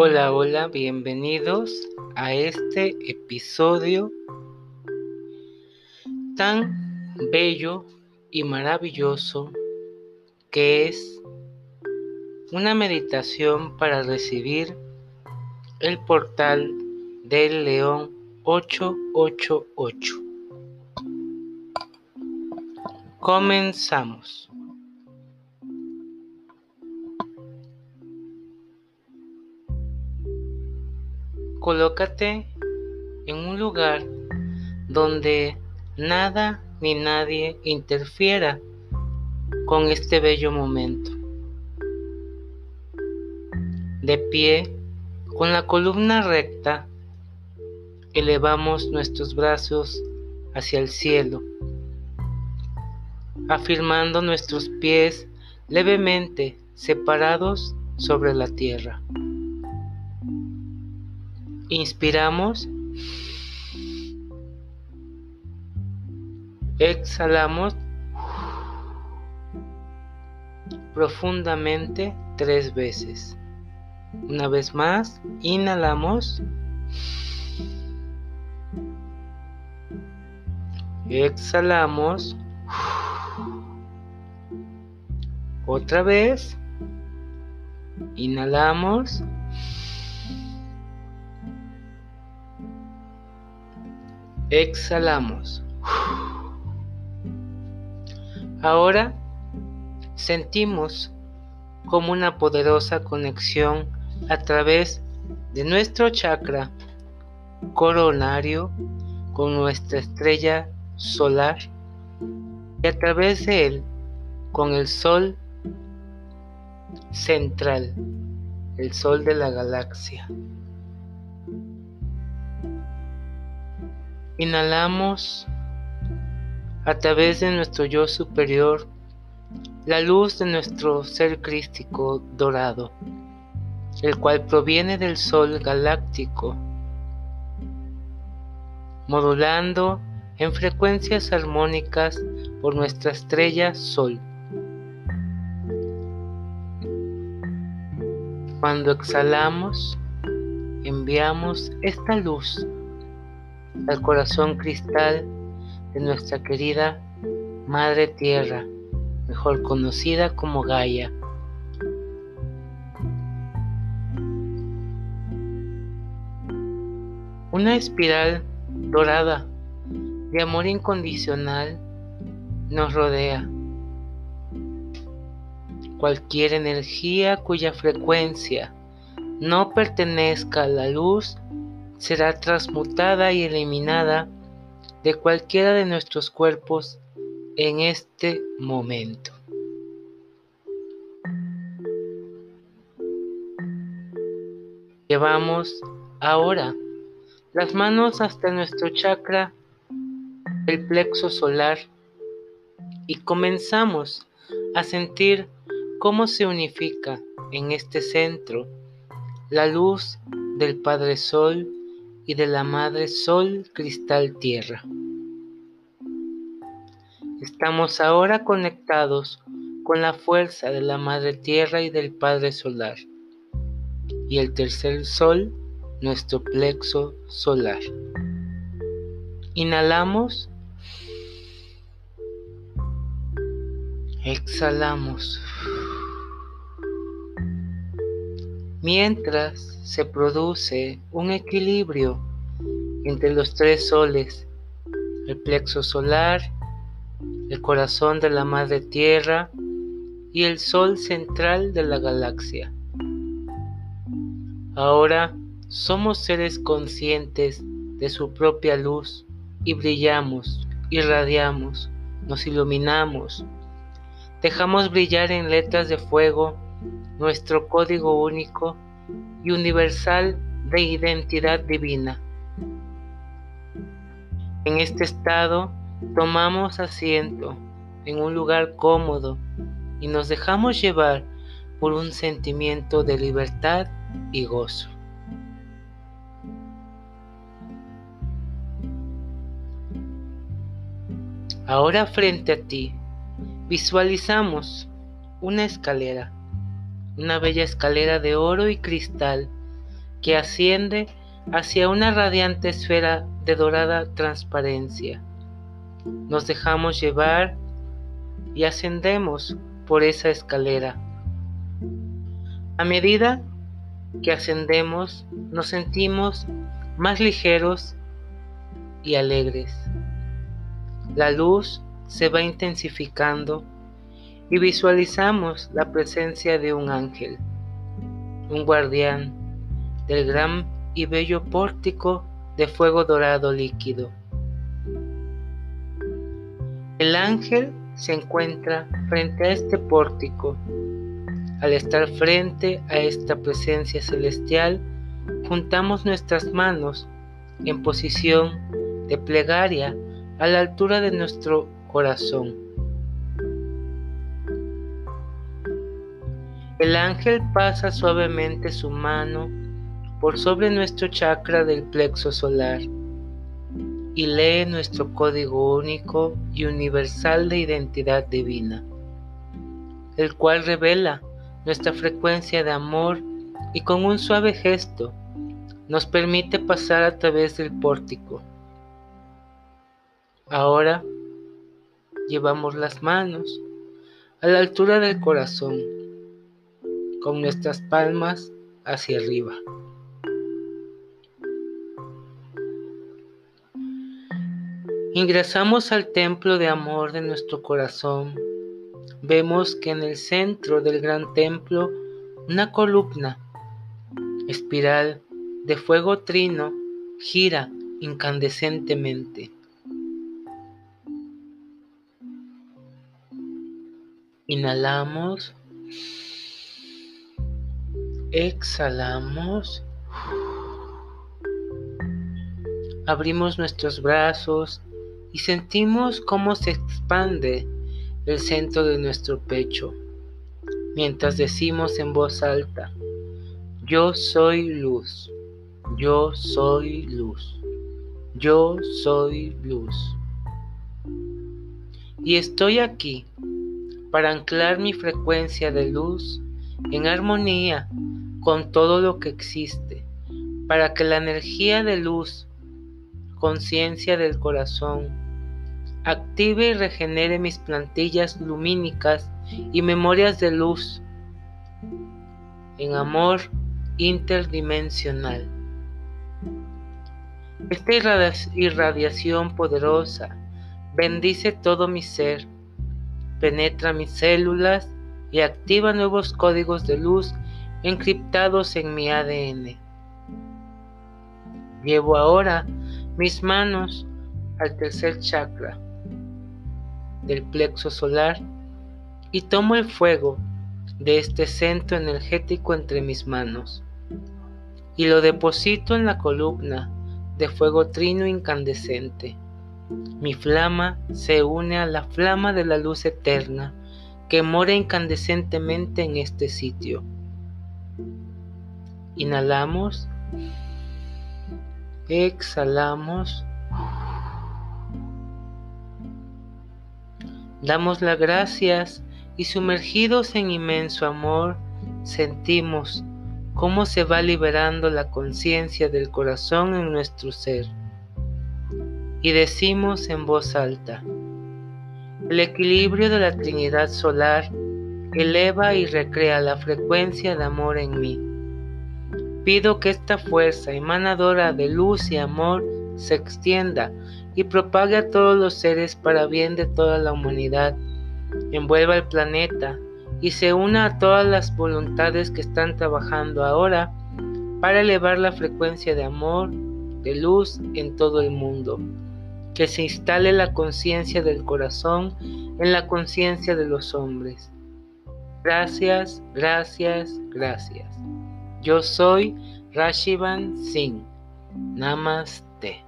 Hola, hola, bienvenidos a este episodio tan bello y maravilloso que es una meditación para recibir el portal del león 888. Comenzamos. Colócate en un lugar donde nada ni nadie interfiera con este bello momento. De pie, con la columna recta, elevamos nuestros brazos hacia el cielo, afirmando nuestros pies levemente separados sobre la tierra. Inspiramos. Exhalamos profundamente tres veces. Una vez más, inhalamos. Exhalamos. Otra vez. Inhalamos. Exhalamos. Ahora sentimos como una poderosa conexión a través de nuestro chakra coronario con nuestra estrella solar y a través de él con el sol central, el sol de la galaxia. Inhalamos a través de nuestro yo superior la luz de nuestro ser crístico dorado, el cual proviene del sol galáctico, modulando en frecuencias armónicas por nuestra estrella Sol. Cuando exhalamos, enviamos esta luz al corazón cristal de nuestra querida Madre Tierra, mejor conocida como Gaia. Una espiral dorada de amor incondicional nos rodea. Cualquier energía cuya frecuencia no pertenezca a la luz será transmutada y eliminada de cualquiera de nuestros cuerpos en este momento. Llevamos ahora las manos hasta nuestro chakra, el plexo solar, y comenzamos a sentir cómo se unifica en este centro la luz del Padre Sol y de la Madre Sol Cristal Tierra. Estamos ahora conectados con la fuerza de la Madre Tierra y del Padre Solar. Y el tercer Sol, nuestro plexo solar. Inhalamos. Exhalamos. Mientras se produce un equilibrio entre los tres soles, el plexo solar, el corazón de la madre tierra y el sol central de la galaxia. Ahora somos seres conscientes de su propia luz y brillamos, irradiamos, nos iluminamos, dejamos brillar en letras de fuego nuestro código único y universal de identidad divina. En este estado tomamos asiento en un lugar cómodo y nos dejamos llevar por un sentimiento de libertad y gozo. Ahora frente a ti visualizamos una escalera una bella escalera de oro y cristal que asciende hacia una radiante esfera de dorada transparencia. Nos dejamos llevar y ascendemos por esa escalera. A medida que ascendemos, nos sentimos más ligeros y alegres. La luz se va intensificando y visualizamos la presencia de un ángel, un guardián del gran y bello pórtico de fuego dorado líquido. El ángel se encuentra frente a este pórtico. Al estar frente a esta presencia celestial, juntamos nuestras manos en posición de plegaria a la altura de nuestro corazón. El ángel pasa suavemente su mano por sobre nuestro chakra del plexo solar y lee nuestro código único y universal de identidad divina, el cual revela nuestra frecuencia de amor y con un suave gesto nos permite pasar a través del pórtico. Ahora llevamos las manos a la altura del corazón, con nuestras palmas hacia arriba. Ingresamos al templo de amor de nuestro corazón. Vemos que en el centro del gran templo una columna espiral de fuego trino gira incandescentemente. Inhalamos. Exhalamos. Abrimos nuestros brazos y sentimos cómo se expande el centro de nuestro pecho mientras decimos en voz alta, yo soy luz, yo soy luz, yo soy luz. Y estoy aquí para anclar mi frecuencia de luz en armonía con todo lo que existe, para que la energía de luz, conciencia del corazón, active y regenere mis plantillas lumínicas y memorias de luz en amor interdimensional. Esta irradiación poderosa bendice todo mi ser penetra mis células y activa nuevos códigos de luz encriptados en mi ADN. Llevo ahora mis manos al tercer chakra del plexo solar y tomo el fuego de este centro energético entre mis manos y lo deposito en la columna de fuego trino incandescente. Mi flama se une a la flama de la luz eterna que mora incandescentemente en este sitio. Inhalamos. Exhalamos. Damos las gracias y sumergidos en inmenso amor, sentimos cómo se va liberando la conciencia del corazón en nuestro ser y decimos en voz alta, el equilibrio de la Trinidad solar eleva y recrea la frecuencia de amor en mí. Pido que esta fuerza emanadora de luz y amor se extienda y propague a todos los seres para bien de toda la humanidad, envuelva el planeta y se una a todas las voluntades que están trabajando ahora para elevar la frecuencia de amor, de luz en todo el mundo que se instale la conciencia del corazón en la conciencia de los hombres. Gracias, gracias, gracias. Yo soy Rashivan Singh. Namaste.